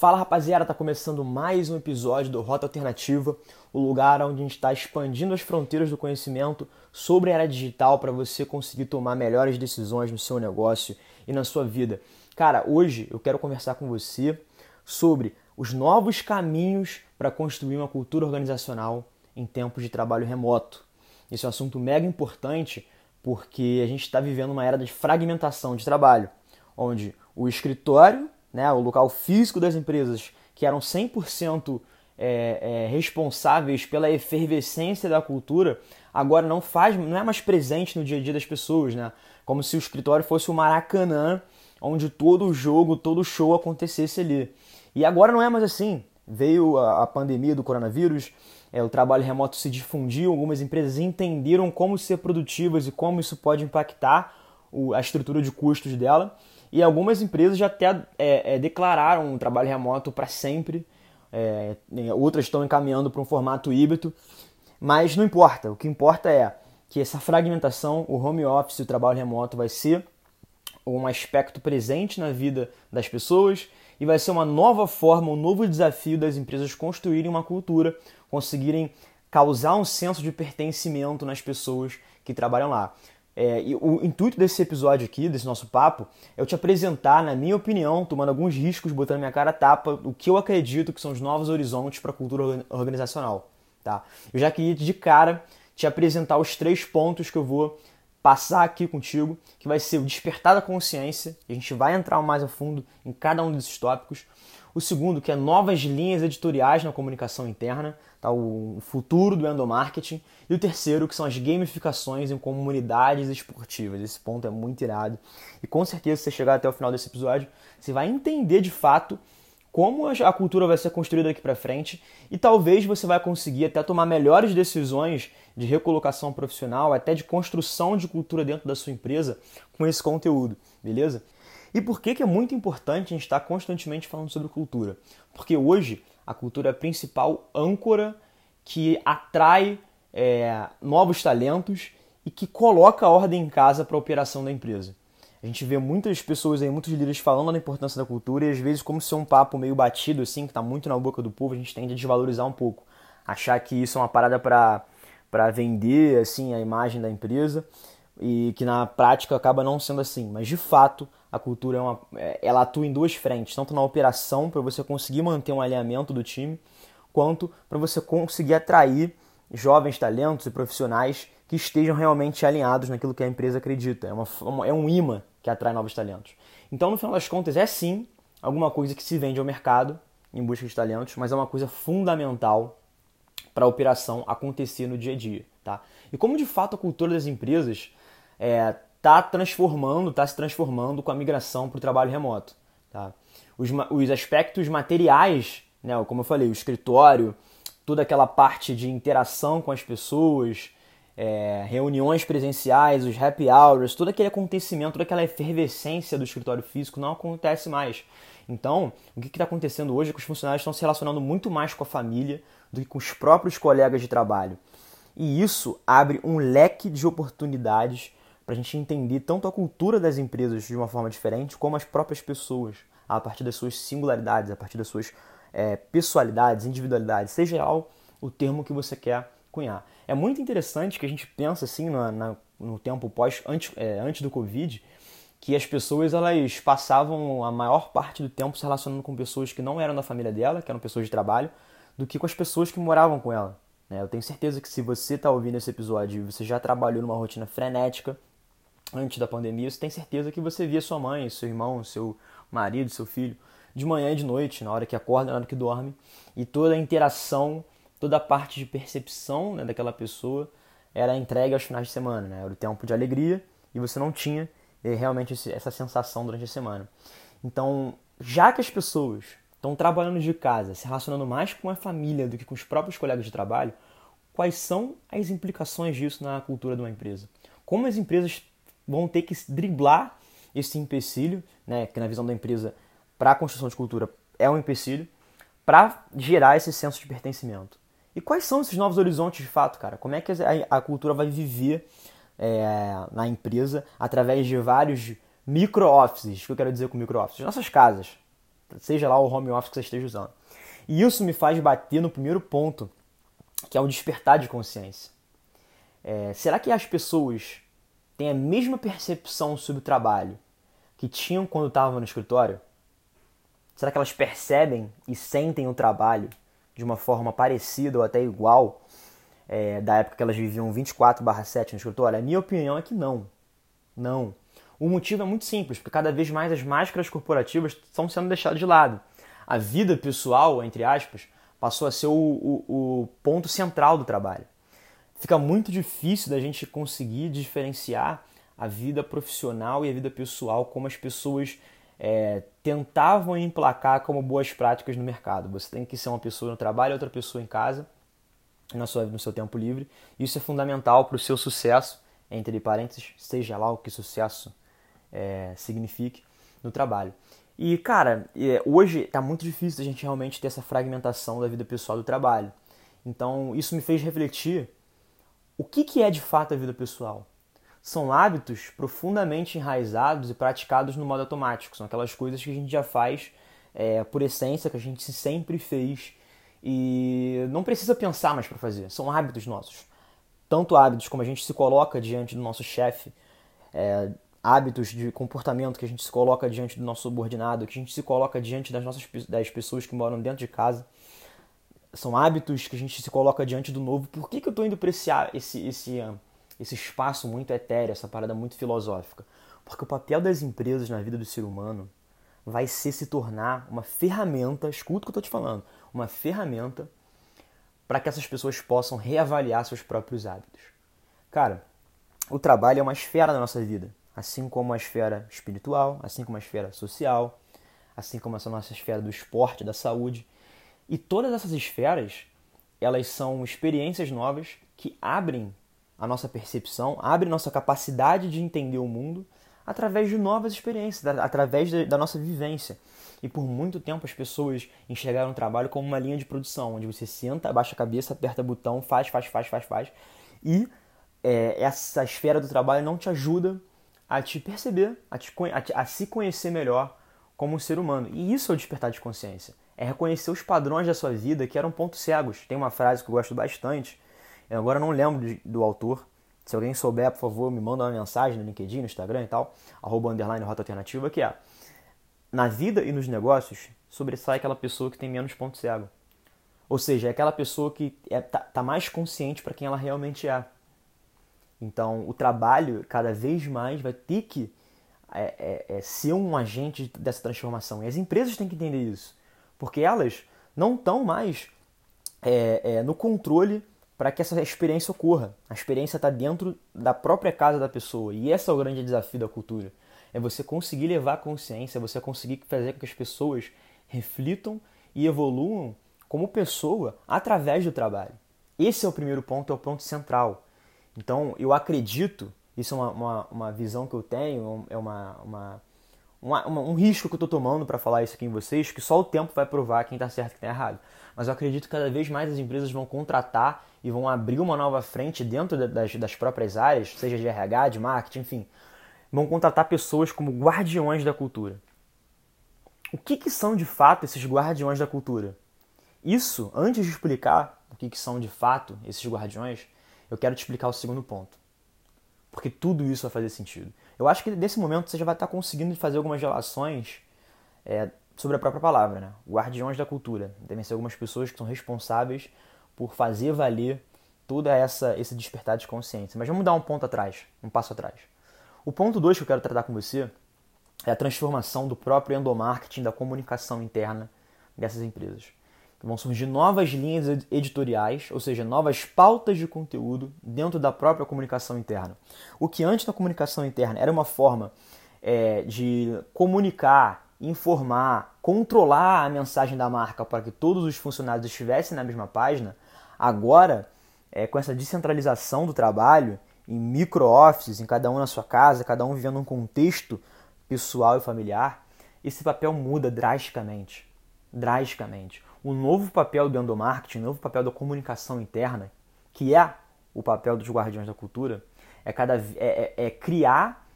Fala rapaziada, tá começando mais um episódio do Rota Alternativa, o lugar onde a gente está expandindo as fronteiras do conhecimento sobre a era digital para você conseguir tomar melhores decisões no seu negócio e na sua vida. Cara, hoje eu quero conversar com você sobre os novos caminhos para construir uma cultura organizacional em tempos de trabalho remoto. Esse é um assunto mega importante porque a gente está vivendo uma era de fragmentação de trabalho, onde o escritório né, o local físico das empresas, que eram 100% é, é, responsáveis pela efervescência da cultura, agora não faz, não é mais presente no dia a dia das pessoas, né? Como se o escritório fosse o Maracanã, onde todo o jogo, todo o show acontecesse ali. E agora não é mais assim. Veio a, a pandemia do coronavírus, é, o trabalho remoto se difundiu, algumas empresas entenderam como ser produtivas e como isso pode impactar o, a estrutura de custos dela. E algumas empresas já até é, é, declararam um trabalho remoto para sempre, é, outras estão encaminhando para um formato híbrido, mas não importa. O que importa é que essa fragmentação, o home office, o trabalho remoto vai ser um aspecto presente na vida das pessoas e vai ser uma nova forma, um novo desafio das empresas construírem uma cultura, conseguirem causar um senso de pertencimento nas pessoas que trabalham lá. É, e o intuito desse episódio aqui, desse nosso papo, é eu te apresentar, na minha opinião, tomando alguns riscos, botando minha cara tapa, o que eu acredito que são os novos horizontes para a cultura organizacional. Tá? Eu já queria de cara te apresentar os três pontos que eu vou passar aqui contigo, que vai ser o despertar da consciência, a gente vai entrar mais a fundo em cada um desses tópicos. O segundo, que é novas linhas editoriais na comunicação interna, tá? o futuro do endomarketing. E o terceiro, que são as gamificações em comunidades esportivas. Esse ponto é muito irado. E com certeza, se você chegar até o final desse episódio, você vai entender de fato como a cultura vai ser construída daqui para frente e talvez você vai conseguir até tomar melhores decisões de recolocação profissional, até de construção de cultura dentro da sua empresa com esse conteúdo, beleza? E por que, que é muito importante a gente estar constantemente falando sobre cultura? Porque hoje a cultura principal âncora que atrai é, novos talentos e que coloca a ordem em casa para a operação da empresa. A gente vê muitas pessoas aí, muitos líderes falando da importância da cultura e às vezes, como se é um papo meio batido, assim, que está muito na boca do povo, a gente tende a desvalorizar um pouco. Achar que isso é uma parada para vender assim a imagem da empresa e que na prática acaba não sendo assim. Mas de fato, a cultura é uma, é, ela atua em duas frentes, tanto na operação para você conseguir manter um alinhamento do time, quanto para você conseguir atrair jovens talentos e profissionais que estejam realmente alinhados naquilo que a empresa acredita. É, uma, é um imã que atrai novos talentos. Então, no final das contas, é sim alguma coisa que se vende ao mercado em busca de talentos, mas é uma coisa fundamental para a operação acontecer no dia a dia. Tá? E como de fato a cultura das empresas é, está transformando, está se transformando com a migração para o trabalho remoto. Tá? Os, os aspectos materiais, né, como eu falei, o escritório, toda aquela parte de interação com as pessoas, é, reuniões presenciais, os happy hours, todo aquele acontecimento, toda aquela efervescência do escritório físico não acontece mais. Então, o que está acontecendo hoje é que os funcionários estão se relacionando muito mais com a família do que com os próprios colegas de trabalho. E isso abre um leque de oportunidades para a gente entender tanto a cultura das empresas de uma forma diferente, como as próprias pessoas, a partir das suas singularidades, a partir das suas é, pessoalidades, individualidades, seja qual o termo que você quer cunhar. É muito interessante que a gente pensa assim na, na, no tempo pós, antes, é, antes do Covid, que as pessoas elas passavam a maior parte do tempo se relacionando com pessoas que não eram da família dela, que eram pessoas de trabalho, do que com as pessoas que moravam com ela. Né? Eu tenho certeza que se você está ouvindo esse episódio e você já trabalhou numa rotina frenética, antes da pandemia, você tem certeza que você via sua mãe, seu irmão, seu marido, seu filho, de manhã e de noite, na hora que acorda, na hora que dorme, e toda a interação, toda a parte de percepção né, daquela pessoa era entregue aos finais de semana, né? era o tempo de alegria e você não tinha eh, realmente essa sensação durante a semana. Então, já que as pessoas estão trabalhando de casa, se relacionando mais com a família do que com os próprios colegas de trabalho, quais são as implicações disso na cultura de uma empresa? Como as empresas vão ter que driblar esse empecilho, né, que na visão da empresa, para a construção de cultura é um empecilho, para gerar esse senso de pertencimento. E quais são esses novos horizontes de fato, cara? Como é que a, cultura vai viver é, na empresa através de vários micro-offices? O que eu quero dizer com micro-offices? Nossas casas. seja lá o home office que você esteja usando. E isso me faz bater no primeiro ponto, que é o despertar de consciência. É, será que as pessoas têm a mesma percepção sobre o trabalho que tinham quando estavam no escritório? Será que elas percebem e sentem o trabalho de uma forma parecida ou até igual é, da época que elas viviam 24/7 no escritório? A minha opinião é que não. Não. O motivo é muito simples, porque cada vez mais as máscaras corporativas estão sendo deixadas de lado. A vida pessoal, entre aspas, passou a ser o, o, o ponto central do trabalho. Fica muito difícil da gente conseguir diferenciar a vida profissional e a vida pessoal como as pessoas é, tentavam emplacar como boas práticas no mercado. Você tem que ser uma pessoa no trabalho outra pessoa em casa, na sua, no seu tempo livre. Isso é fundamental para o seu sucesso, entre parênteses, seja lá o que sucesso é, signifique no trabalho. E, cara, hoje está muito difícil a gente realmente ter essa fragmentação da vida pessoal do trabalho. Então, isso me fez refletir o que, que é de fato a vida pessoal são hábitos profundamente enraizados e praticados no modo automático. São aquelas coisas que a gente já faz é, por essência, que a gente sempre fez e não precisa pensar mais para fazer. São hábitos nossos. Tanto hábitos como a gente se coloca diante do nosso chefe, é, hábitos de comportamento que a gente se coloca diante do nosso subordinado, que a gente se coloca diante das nossas das pessoas que moram dentro de casa. São hábitos que a gente se coloca diante do novo. Por que, que eu estou indo para esse, esse, esse esse espaço muito etéreo, essa parada muito filosófica. Porque o papel das empresas na vida do ser humano vai ser se tornar uma ferramenta, escuta o que eu estou te falando, uma ferramenta para que essas pessoas possam reavaliar seus próprios hábitos. Cara, o trabalho é uma esfera da nossa vida, assim como a esfera espiritual, assim como a esfera social, assim como essa nossa esfera do esporte, da saúde. E todas essas esferas, elas são experiências novas que abrem a nossa percepção, abre nossa capacidade de entender o mundo através de novas experiências, através da nossa vivência. E por muito tempo as pessoas enxergaram o trabalho como uma linha de produção, onde você senta, abaixa a cabeça, aperta botão, faz, faz, faz, faz, faz. E é, essa esfera do trabalho não te ajuda a te perceber, a, te, a, a se conhecer melhor como um ser humano. E isso é o despertar de consciência. É reconhecer os padrões da sua vida que eram pontos cegos. Tem uma frase que eu gosto bastante, eu agora não lembro do autor. Se alguém souber, por favor, me manda uma mensagem no LinkedIn, no Instagram e tal, arroba underline rota alternativa, que é na vida e nos negócios sobressai aquela pessoa que tem menos ponto cego. Ou seja, é aquela pessoa que é, tá, tá mais consciente para quem ela realmente é. Então, o trabalho, cada vez mais, vai ter que é, é, é, ser um agente dessa transformação. E as empresas têm que entender isso. Porque elas não estão mais é, é, no controle para que essa experiência ocorra. A experiência está dentro da própria casa da pessoa. E esse é o grande desafio da cultura. É você conseguir levar a consciência, você conseguir fazer com que as pessoas reflitam e evoluam como pessoa através do trabalho. Esse é o primeiro ponto, é o ponto central. Então, eu acredito, isso é uma, uma, uma visão que eu tenho, é uma, uma, uma um risco que eu estou tomando para falar isso aqui em vocês, que só o tempo vai provar quem está certo e quem está errado. Mas eu acredito que cada vez mais as empresas vão contratar e vão abrir uma nova frente dentro das, das próprias áreas, seja de RH, de marketing, enfim, vão contratar pessoas como guardiões da cultura. O que, que são de fato esses guardiões da cultura? Isso, antes de explicar o que, que são de fato esses guardiões, eu quero te explicar o segundo ponto. Porque tudo isso vai fazer sentido. Eu acho que nesse momento você já vai estar conseguindo fazer algumas relações é, sobre a própria palavra, né? Guardiões da cultura. Devem ser algumas pessoas que são responsáveis por fazer valer toda essa esse despertar de consciência. Mas vamos dar um ponto atrás, um passo atrás. O ponto 2 que eu quero tratar com você é a transformação do próprio endomarketing da comunicação interna dessas empresas. Vão surgir novas linhas editoriais, ou seja, novas pautas de conteúdo dentro da própria comunicação interna. O que antes da comunicação interna era uma forma é, de comunicar, informar, controlar a mensagem da marca para que todos os funcionários estivessem na mesma página, Agora, é, com essa descentralização do trabalho, em micro-offices, em cada um na sua casa, cada um vivendo um contexto pessoal e familiar, esse papel muda drasticamente. Drasticamente. O novo papel do endomarketing, o novo papel da comunicação interna, que é o papel dos guardiões da cultura, é, cada, é, é, é criar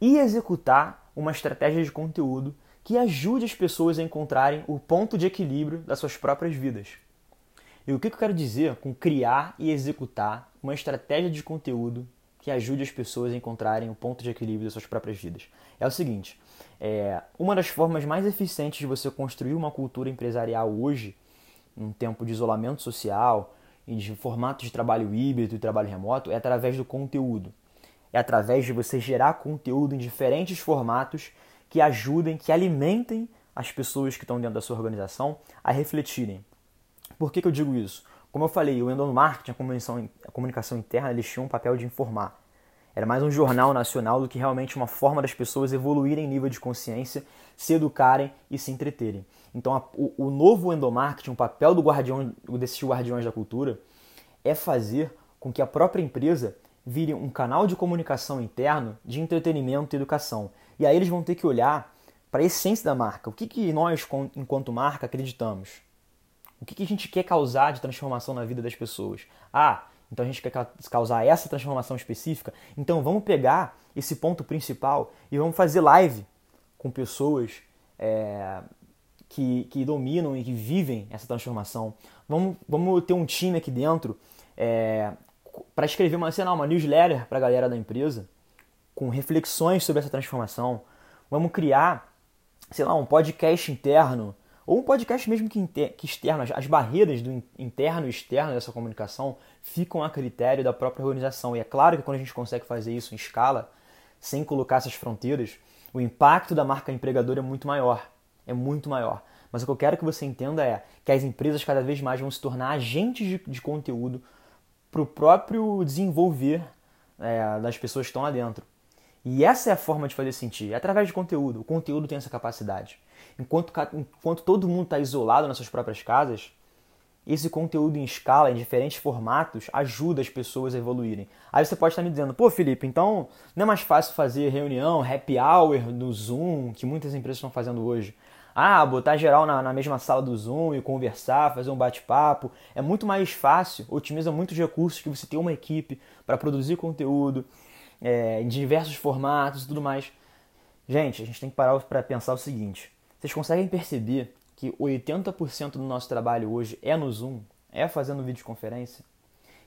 e executar uma estratégia de conteúdo que ajude as pessoas a encontrarem o ponto de equilíbrio das suas próprias vidas. E o que eu quero dizer com criar e executar uma estratégia de conteúdo que ajude as pessoas a encontrarem o ponto de equilíbrio das suas próprias vidas? É o seguinte: é, uma das formas mais eficientes de você construir uma cultura empresarial hoje, num tempo de isolamento social e de formato de trabalho híbrido e trabalho remoto, é através do conteúdo. É através de você gerar conteúdo em diferentes formatos que ajudem, que alimentem as pessoas que estão dentro da sua organização a refletirem. Por que, que eu digo isso? Como eu falei, o endomarketing, a comunicação, a comunicação interna, eles tinham um papel de informar. Era mais um jornal nacional do que realmente uma forma das pessoas evoluírem em nível de consciência, se educarem e se entreterem. Então, a, o, o, novo endomarketing, o papel do guardião, desses guardiões da cultura, é fazer com que a própria empresa vire um canal de comunicação interno de entretenimento e educação. E aí eles vão ter que olhar para a essência da marca. O que, que nós, enquanto marca, acreditamos? O que, que a gente quer causar de transformação na vida das pessoas? Ah, então a gente quer causar essa transformação específica. Então vamos pegar esse ponto principal e vamos fazer live com pessoas é, que, que dominam e que vivem essa transformação. Vamos, vamos ter um time aqui dentro é, para escrever uma, sei lá, uma newsletter para a galera da empresa com reflexões sobre essa transformação. Vamos criar, sei lá, um podcast interno ou um podcast mesmo que, que externo. As, as barreiras do interno e externo dessa comunicação ficam a critério da própria organização. E é claro que quando a gente consegue fazer isso em escala, sem colocar essas fronteiras, o impacto da marca empregadora é muito maior. É muito maior. Mas o que eu quero que você entenda é que as empresas cada vez mais vão se tornar agentes de, de conteúdo para o próprio desenvolver é, das pessoas que estão lá dentro. E essa é a forma de fazer sentir, é através de conteúdo. O conteúdo tem essa capacidade. Enquanto, enquanto todo mundo está isolado nas suas próprias casas, esse conteúdo em escala, em diferentes formatos, ajuda as pessoas a evoluírem. Aí você pode estar me dizendo, pô, Felipe, então não é mais fácil fazer reunião, happy hour no Zoom, que muitas empresas estão fazendo hoje. Ah, botar geral na, na mesma sala do Zoom e conversar, fazer um bate-papo. É muito mais fácil, otimiza muitos recursos que você ter uma equipe para produzir conteúdo, é, em diversos formatos e tudo mais. Gente, a gente tem que parar para pensar o seguinte: vocês conseguem perceber que 80% do nosso trabalho hoje é no Zoom, é fazendo videoconferência?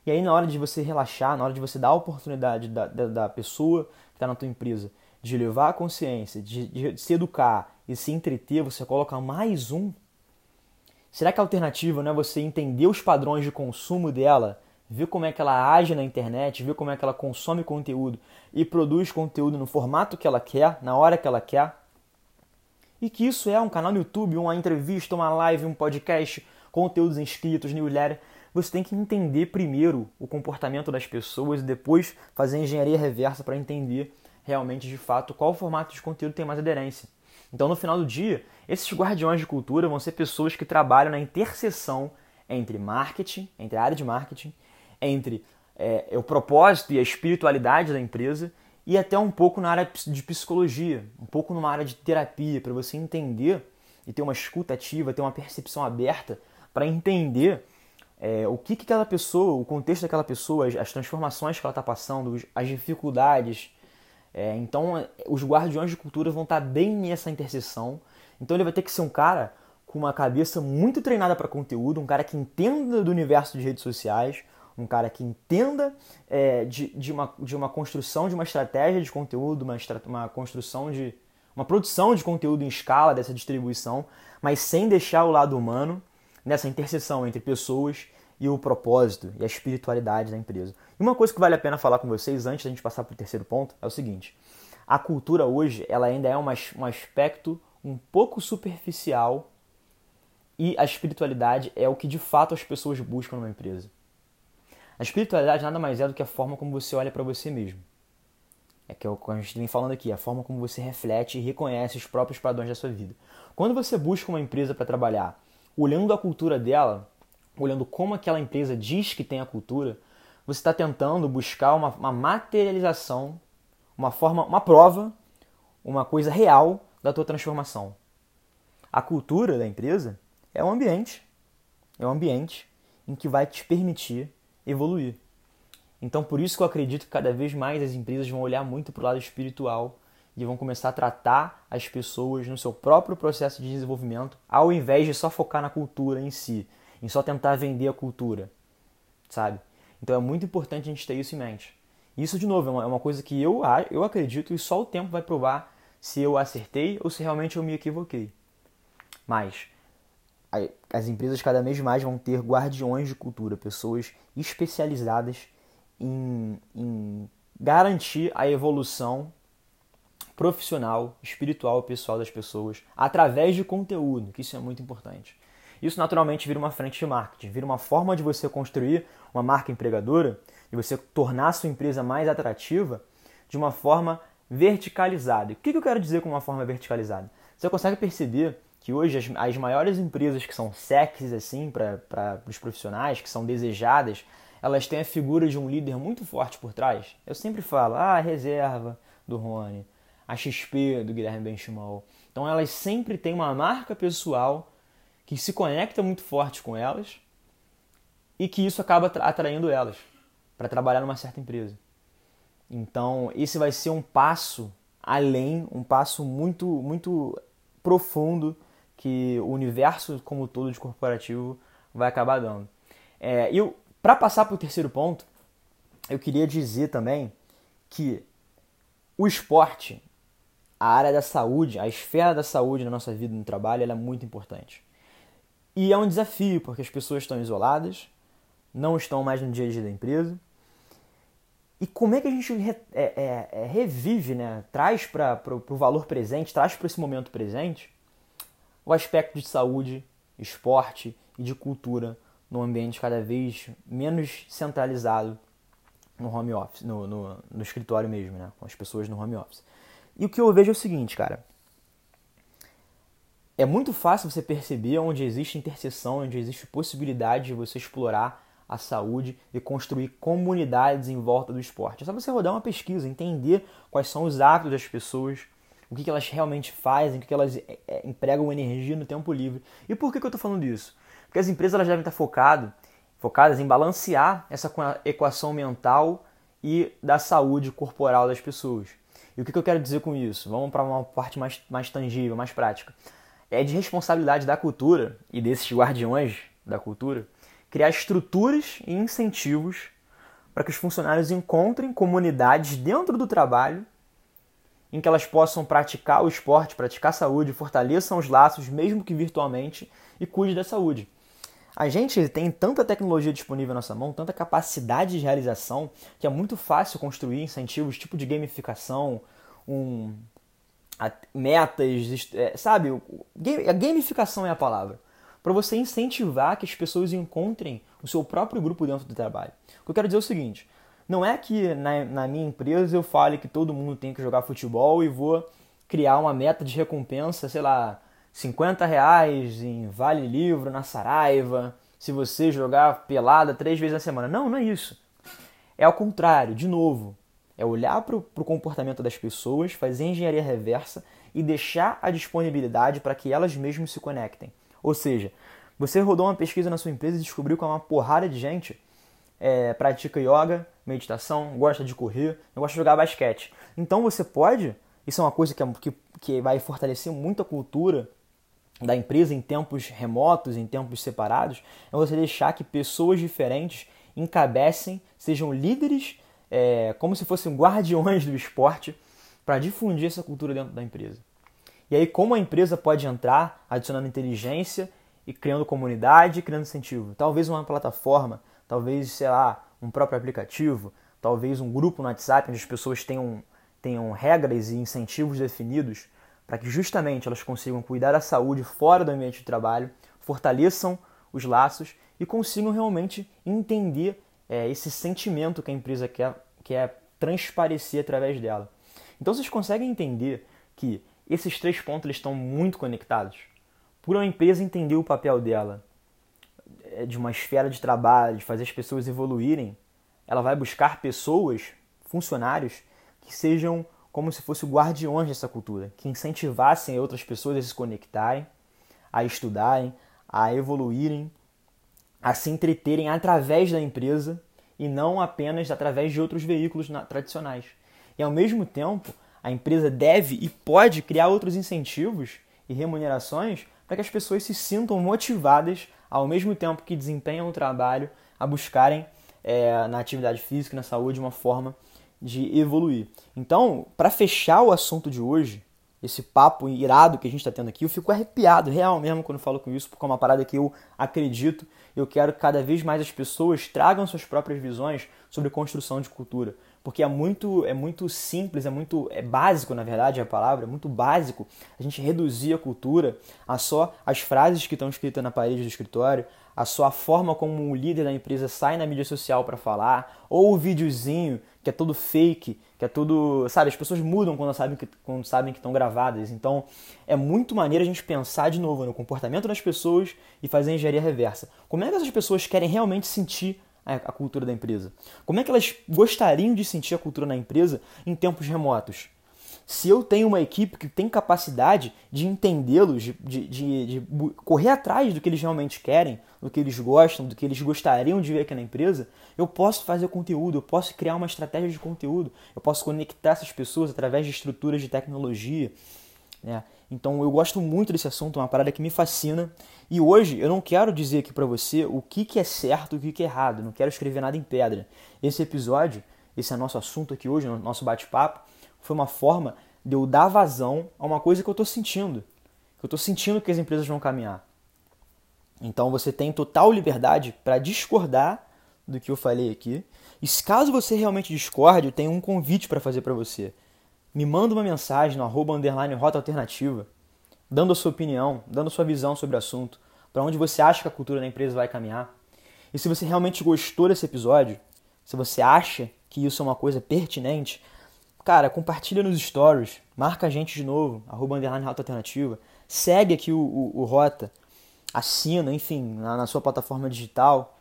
E aí, na hora de você relaxar, na hora de você dar a oportunidade da, da, da pessoa que está na tua empresa de levar a consciência, de, de se educar e se entreter, você coloca mais um? Será que a alternativa não é você entender os padrões de consumo dela ver como é que ela age na internet, ver como é que ela consome conteúdo e produz conteúdo no formato que ela quer, na hora que ela quer. E que isso é um canal no YouTube, uma entrevista, uma live, um podcast, conteúdos inscritos, newsletter. Você tem que entender primeiro o comportamento das pessoas e depois fazer engenharia reversa para entender realmente de fato qual formato de conteúdo tem mais aderência. Então, no final do dia, esses guardiões de cultura vão ser pessoas que trabalham na interseção entre marketing, entre a área de marketing entre é, o propósito e a espiritualidade da empresa e até um pouco na área de psicologia, um pouco numa área de terapia, para você entender e ter uma escuta ativa, ter uma percepção aberta para entender é, o que, que aquela pessoa, o contexto daquela pessoa, as, as transformações que ela está passando, as dificuldades. É, então, os guardiões de cultura vão estar tá bem nessa interseção. Então, ele vai ter que ser um cara com uma cabeça muito treinada para conteúdo, um cara que entenda do universo de redes sociais, um cara que entenda é, de, de, uma, de uma construção de uma estratégia de conteúdo, uma, uma construção de uma produção de conteúdo em escala dessa distribuição, mas sem deixar o lado humano nessa interseção entre pessoas e o propósito e a espiritualidade da empresa. E uma coisa que vale a pena falar com vocês antes da gente passar para o terceiro ponto é o seguinte: a cultura hoje ela ainda é um, um aspecto um pouco superficial e a espiritualidade é o que de fato as pessoas buscam numa empresa. A espiritualidade nada mais é do que a forma como você olha para você mesmo. É que é o que a gente vem falando aqui, a forma como você reflete e reconhece os próprios padrões da sua vida. Quando você busca uma empresa para trabalhar, olhando a cultura dela, olhando como aquela empresa diz que tem a cultura, você está tentando buscar uma, uma materialização, uma forma, uma prova, uma coisa real da tua transformação. A cultura da empresa é um ambiente, é um ambiente em que vai te permitir evoluir. Então, por isso que eu acredito que cada vez mais as empresas vão olhar muito para o lado espiritual e vão começar a tratar as pessoas no seu próprio processo de desenvolvimento, ao invés de só focar na cultura em si, em só tentar vender a cultura, sabe? Então é muito importante a gente ter isso em mente. Isso, de novo, é uma é coisa que eu, eu acredito e só o tempo vai provar se eu acertei ou se realmente eu me equivoquei. Mas as empresas cada vez mais vão ter guardiões de cultura, pessoas especializadas em, em garantir a evolução profissional, espiritual e pessoal das pessoas através de conteúdo, que isso é muito importante. Isso naturalmente vira uma frente de marketing, vira uma forma de você construir uma marca empregadora e você tornar a sua empresa mais atrativa de uma forma verticalizada. o que eu quero dizer com uma forma verticalizada? Você consegue perceber que hoje as, as maiores empresas que são sexys assim para os profissionais, que são desejadas, elas têm a figura de um líder muito forte por trás. Eu sempre falo, ah, a reserva do Rony, a XP do Guilherme Benchimol. Então elas sempre têm uma marca pessoal que se conecta muito forte com elas e que isso acaba atraindo elas para trabalhar numa certa empresa. Então, esse vai ser um passo além, um passo muito muito profundo que o universo como todo de corporativo vai acabar dando. É, e para passar para o terceiro ponto, eu queria dizer também que o esporte a área da saúde, a esfera da saúde na nossa vida no trabalho, ela é muito importante. E é um desafio, porque as pessoas estão isoladas, não estão mais no dia a dia da empresa. E como é que a gente re, é, é, é, revive, né? traz para o valor presente, traz para esse momento presente, o aspecto de saúde, esporte e de cultura num ambiente cada vez menos centralizado no home office, no, no, no escritório mesmo, né? com as pessoas no home office. E o que eu vejo é o seguinte, cara. É muito fácil você perceber onde existe interseção, onde existe possibilidade de você explorar a saúde e construir comunidades em volta do esporte. É só você rodar uma pesquisa, entender quais são os hábitos das pessoas, o que, elas realmente fazem, o que, elas é, é, empregam energia no tempo livre. E por que, que eu estou falando disso? Porque as empresas elas devem estar focado, focadas em balancear essa equação mental e da saúde corporal das pessoas. E o que, eu quero dizer com isso? Vamos para uma parte mais, mais tangível, mais prática. É de responsabilidade da cultura e desses guardiões da cultura criar estruturas e incentivos para que os funcionários encontrem comunidades dentro do trabalho em que elas possam praticar o esporte, praticar a saúde, fortaleçam os laços, mesmo que virtualmente, e cuide da saúde. A gente tem tanta tecnologia disponível na nossa mão, tanta capacidade de realização, que é muito fácil construir incentivos tipo de gamificação, um, a, metas, é, sabe? A gamificação é a palavra. Para você incentivar que as pessoas encontrem o seu próprio grupo dentro do trabalho. O que eu quero dizer é o seguinte: não é que na, na minha empresa eu fale que todo mundo tem que jogar futebol e vou criar uma meta de recompensa, sei lá, 50 reais em Vale Livro, na Saraiva, se você jogar pelada três vezes na semana. Não, não é isso. É ao contrário, de novo. É olhar para o comportamento das pessoas, fazer engenharia reversa e deixar a disponibilidade para que elas mesmas se conectem. Ou seja, você rodou uma pesquisa na sua empresa e descobriu que uma porrada de gente é, pratica yoga, meditação, gosta de correr, gosta de jogar basquete. Então você pode, isso é uma coisa que, é, que, que vai fortalecer muito a cultura da empresa em tempos remotos, em tempos separados, é você deixar que pessoas diferentes encabecem, sejam líderes, é, como se fossem guardiões do esporte, para difundir essa cultura dentro da empresa. E aí, como a empresa pode entrar adicionando inteligência e criando comunidade, criando incentivo? Talvez uma plataforma, talvez, sei lá, um próprio aplicativo, talvez um grupo no WhatsApp onde as pessoas tenham, tenham regras e incentivos definidos para que justamente elas consigam cuidar da saúde fora do ambiente de trabalho, fortaleçam os laços e consigam realmente entender é, esse sentimento que a empresa quer, quer transparecer através dela. Então vocês conseguem entender que esses três pontos eles estão muito conectados. Por uma empresa entender o papel dela de uma esfera de trabalho, de fazer as pessoas evoluírem, ela vai buscar pessoas, funcionários, que sejam como se fossem guardiões dessa cultura, que incentivassem outras pessoas a se conectarem, a estudarem, a evoluírem, a se entreterem através da empresa e não apenas através de outros veículos tradicionais. E ao mesmo tempo, a empresa deve e pode criar outros incentivos e remunerações para que as pessoas se sintam motivadas ao mesmo tempo que desempenham o trabalho a buscarem é, na atividade física na saúde uma forma de evoluir. Então, para fechar o assunto de hoje, esse papo irado que a gente está tendo aqui, eu fico arrepiado real mesmo quando falo com isso, porque é uma parada que eu acredito. Eu quero que cada vez mais as pessoas tragam suas próprias visões sobre construção de cultura porque é muito, é muito simples, é muito é básico, na verdade, a palavra, é muito básico a gente reduzir a cultura a só as frases que estão escritas na parede do escritório, a só a forma como o líder da empresa sai na mídia social para falar, ou o videozinho que é todo fake, que é tudo, sabe, as pessoas mudam quando sabem que quando sabem que estão gravadas. Então, é muito maneiro a gente pensar de novo no comportamento das pessoas e fazer engenharia reversa. Como é que essas pessoas querem realmente sentir a cultura da empresa? Como é que elas gostariam de sentir a cultura na empresa em tempos remotos? Se eu tenho uma equipe que tem capacidade de entendê-los, de, de, de, de, correr atrás do que eles realmente querem, do que eles gostam, do que eles gostariam de ver aqui na empresa, eu posso fazer conteúdo, eu posso criar uma estratégia de conteúdo, eu posso conectar essas pessoas através de estruturas de tecnologia. Né? Então eu gosto muito desse assunto, é uma parada que me fascina. E hoje eu não quero dizer aqui para você o que, que é certo e o que, que é errado, não quero escrever nada em pedra. Esse episódio, esse é nosso assunto aqui hoje, nosso bate-papo, foi uma forma de eu dar vazão a uma coisa que eu estou sentindo. Que eu estou sentindo que as empresas vão caminhar. Então você tem total liberdade para discordar do que eu falei aqui. E caso você realmente discorde, eu tenho um convite para fazer para você me manda uma mensagem no arroba underline rota alternativa, dando a sua opinião, dando a sua visão sobre o assunto, para onde você acha que a cultura da empresa vai caminhar. E se você realmente gostou desse episódio, se você acha que isso é uma coisa pertinente, cara, compartilha nos stories, marca a gente de novo, arroba underline rota alternativa, segue aqui o, o, o Rota, assina, enfim, na, na sua plataforma digital,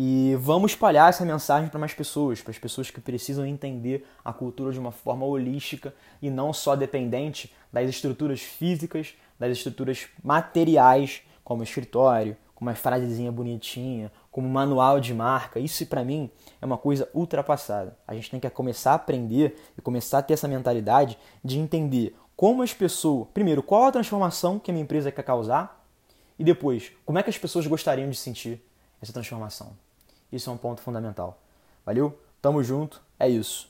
e vamos espalhar essa mensagem para mais pessoas, para as pessoas que precisam entender a cultura de uma forma holística e não só dependente das estruturas físicas, das estruturas materiais, como escritório, como uma frasezinha bonitinha, como manual de marca. Isso para mim é uma coisa ultrapassada. A gente tem que começar a aprender e começar a ter essa mentalidade de entender como as pessoas, primeiro, qual a transformação que a minha empresa quer causar e depois, como é que as pessoas gostariam de sentir essa transformação. Isso é um ponto fundamental. Valeu? Tamo junto. É isso.